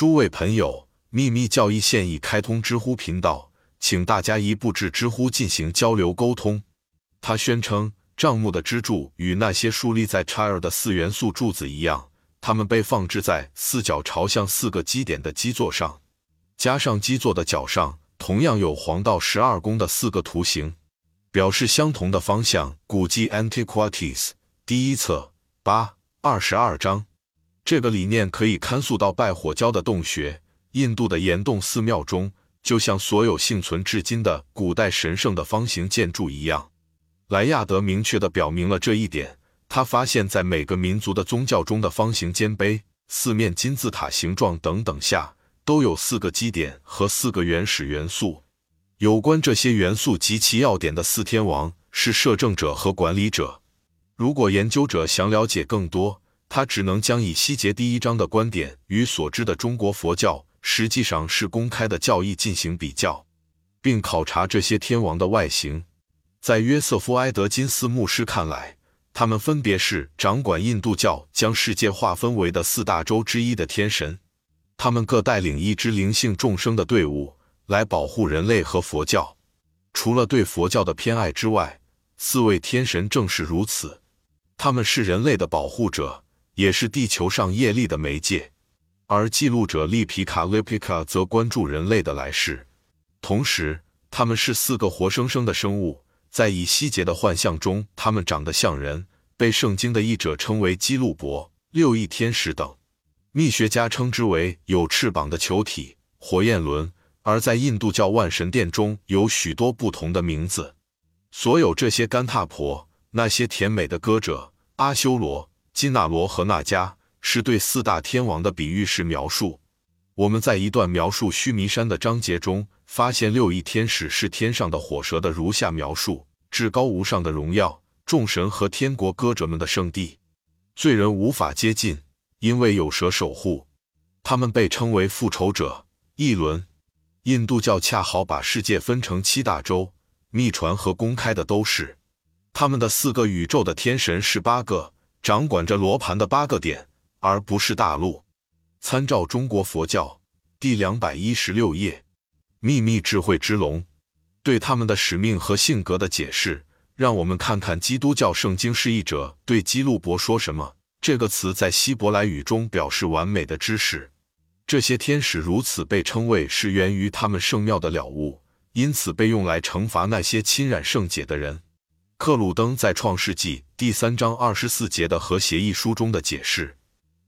诸位朋友，秘密教义现已开通知乎频道，请大家一步至知乎进行交流沟通。他宣称，账目的支柱与那些竖立在 Chair 的四元素柱子一样，它们被放置在四角朝向四个基点的基座上，加上基座的角上同样有黄道十二宫的四个图形，表示相同的方向。古迹 Antiquities 第一册八二十二章。这个理念可以看溯到拜火教的洞穴，印度的岩洞寺庙中，就像所有幸存至今的古代神圣的方形建筑一样。莱亚德明确地表明了这一点。他发现，在每个民族的宗教中的方形尖碑、四面金字塔形状等等下，都有四个基点和四个原始元素。有关这些元素及其要点的四天王是摄政者和管理者。如果研究者想了解更多，他只能将以西结第一章的观点与所知的中国佛教实际上是公开的教义进行比较，并考察这些天王的外形。在约瑟夫·埃德金斯牧师看来，他们分别是掌管印度教将世界划分为的四大洲之一的天神，他们各带领一支灵性众生的队伍来保护人类和佛教。除了对佛教的偏爱之外，四位天神正是如此，他们是人类的保护者。也是地球上业力的媒介，而记录者利皮卡 （Lipika） 则关注人类的来世。同时，他们是四个活生生的生物，在以西结的幻象中，他们长得像人，被圣经的译者称为基路伯、六翼天使等。密学家称之为有翅膀的球体——火焰轮。而在印度教万神殿中有许多不同的名字。所有这些干踏婆，那些甜美的歌者，阿修罗。金纳罗和那迦是对四大天王的比喻式描述。我们在一段描述须弥山的章节中，发现六翼天使是天上的火蛇的如下描述：至高无上的荣耀，众神和天国歌者们的圣地，罪人无法接近，因为有蛇守护。他们被称为复仇者。一轮，印度教恰好把世界分成七大洲，秘传和公开的都是他们的四个宇宙的天神是八个。掌管着罗盘的八个点，而不是大陆。参照中国佛教第两百一十六页，秘密智慧之龙对他们的使命和性格的解释。让我们看看基督教圣经释义者对基路伯说什么。这个词在希伯来语中表示完美的知识。这些天使如此被称谓，是源于他们圣庙的了悟，因此被用来惩罚那些侵染圣洁的人。克鲁登在《创世纪》第三章二十四节的和协议书中的解释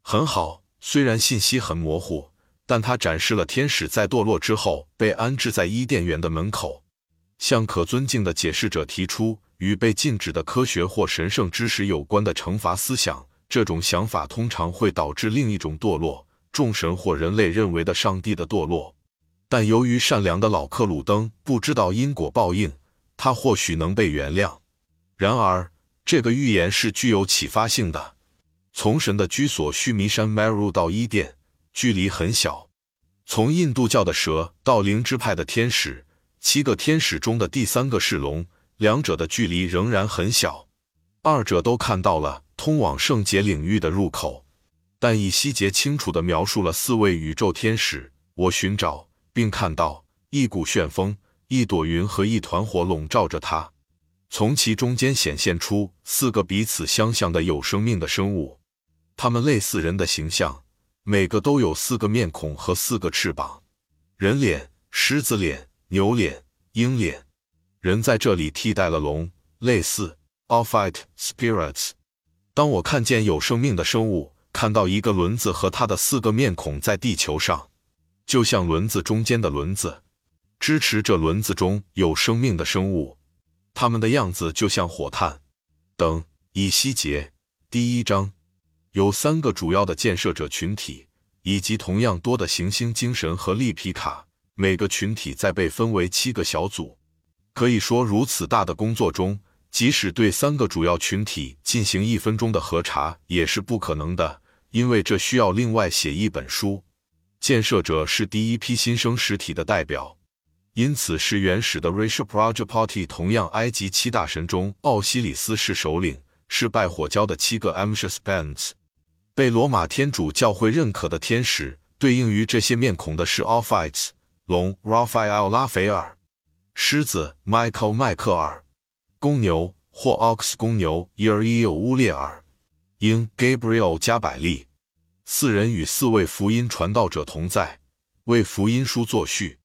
很好，虽然信息很模糊，但他展示了天使在堕落之后被安置在伊甸园的门口，向可尊敬的解释者提出与被禁止的科学或神圣知识有关的惩罚思想。这种想法通常会导致另一种堕落——众神或人类认为的上帝的堕落。但由于善良的老克鲁登不知道因果报应，他或许能被原谅。然而，这个预言是具有启发性的。从神的居所须弥山 Meru 到伊甸，距离很小；从印度教的蛇到灵芝派的天使，七个天使中的第三个是龙，两者的距离仍然很小。二者都看到了通往圣洁领域的入口，但以西结清楚地描述了四位宇宙天使。我寻找并看到一股旋风、一朵云和一团火笼罩着它。从其中间显现出四个彼此相像的有生命的生物，它们类似人的形象，每个都有四个面孔和四个翅膀：人脸、狮子脸、牛脸、鹰脸。人在这里替代了龙，类似 all fight spirits。当我看见有生命的生物，看到一个轮子和它的四个面孔在地球上，就像轮子中间的轮子，支持着轮子中有生命的生物。他们的样子就像火炭等。以西结第一章有三个主要的建设者群体，以及同样多的行星精神和利皮卡。每个群体再被分为七个小组。可以说，如此大的工作中，即使对三个主要群体进行一分钟的核查也是不可能的，因为这需要另外写一本书。建设者是第一批新生实体的代表。因此，是原始的 Rishi Prajapati。同样，埃及七大神中，奥西里斯是首领，是拜火教的七个 a m s h u s Bands。被罗马天主教会认可的天使，对应于这些面孔的是 Ophites 龙 Raphael 拉斐尔，狮子 Michael 迈克尔，公牛或 Ox 公牛 e r e o 乌列尔，鹰 Gabriel 加百利。四人与四位福音传道者同在，为福音书作序。